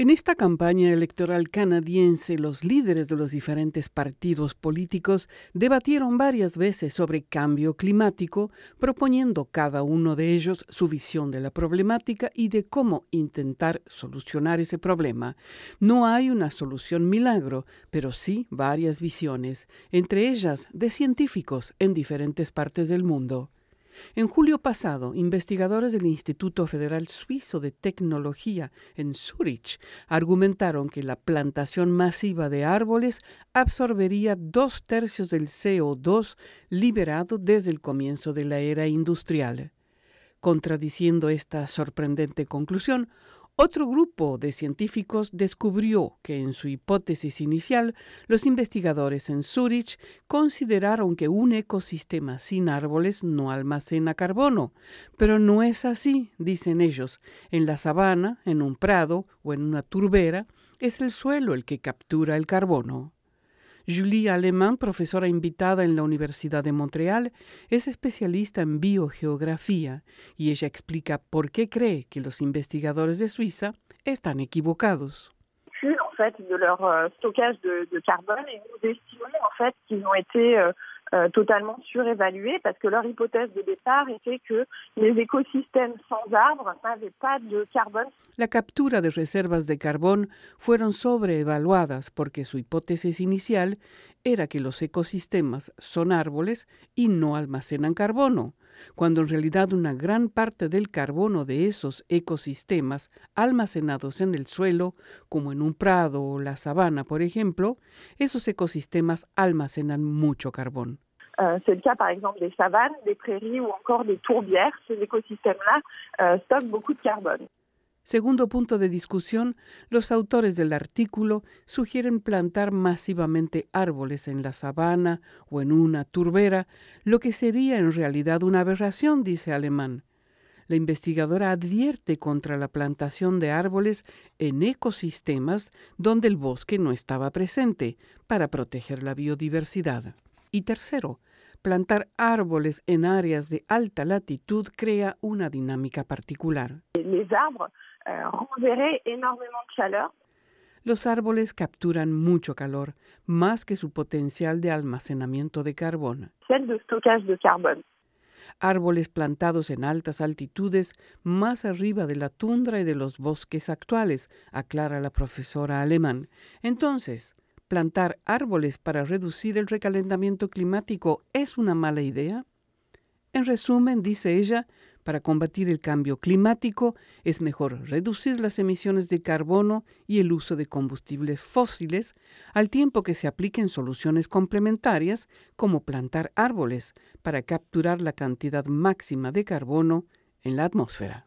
En esta campaña electoral canadiense, los líderes de los diferentes partidos políticos debatieron varias veces sobre cambio climático, proponiendo cada uno de ellos su visión de la problemática y de cómo intentar solucionar ese problema. No hay una solución milagro, pero sí varias visiones, entre ellas de científicos en diferentes partes del mundo. En julio pasado, investigadores del Instituto Federal Suizo de Tecnología en Zurich argumentaron que la plantación masiva de árboles absorbería dos tercios del CO2 liberado desde el comienzo de la era industrial. Contradiciendo esta sorprendente conclusión, otro grupo de científicos descubrió que en su hipótesis inicial los investigadores en Zurich consideraron que un ecosistema sin árboles no almacena carbono, pero no es así, dicen ellos. En la sabana, en un prado o en una turbera, es el suelo el que captura el carbono. Julie Alemán, profesora invitada en la Universidad de Montreal, es especialista en biogeografía y ella explica por qué cree que los investigadores de Suiza están equivocados. Euh, totalement surévalués parce que leur hypothèse de était sans arbres de carbone. La captura de reservas de fueron porque su hipótesis inicial era que los ecosistemas son árboles y no almacenan carbono cuando en realidad una gran parte del carbono de esos ecosistemas almacenados en el suelo, como en un prado o la sabana, por ejemplo, esos ecosistemas almacenan mucho carbón. Euh, c'est le cas par exemple des savanes, des prairies ou encore des tourbières. Ces écosystèmes-là euh, stockent beaucoup de carbone. Segundo punto de discusión, los autores del artículo sugieren plantar masivamente árboles en la sabana o en una turbera, lo que sería en realidad una aberración, dice Alemán. La investigadora advierte contra la plantación de árboles en ecosistemas donde el bosque no estaba presente para proteger la biodiversidad. Y tercero, plantar árboles en áreas de alta latitud crea una dinámica particular. Euh, Los árboles capturan mucho calor, más que su potencial de almacenamiento de carbón. Árboles plantados en altas altitudes, más arriba de la tundra y de los bosques actuales, aclara la profesora alemán. Entonces, ¿plantar árboles para reducir el recalentamiento climático es una mala idea? En resumen, dice ella, para combatir el cambio climático es mejor reducir las emisiones de carbono y el uso de combustibles fósiles, al tiempo que se apliquen soluciones complementarias como plantar árboles para capturar la cantidad máxima de carbono en la atmósfera.